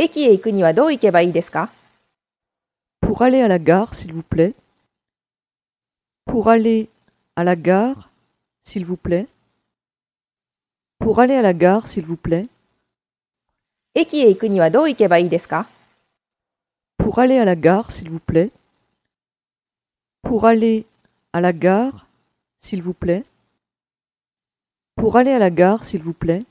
駅へ行くにはどう行けばいいですか Pour aller à la gare, s'il vous plaît. Pour aller à la gare, s'il vous plaît. Pour aller à la gare, s'il vous plaît. 駅へ行くにはどう行けばいいですか Pour aller à la gare, s'il vous plaît. Pour aller à la gare, s'il vous plaît. Pour aller à la gare, s'il vous plaît.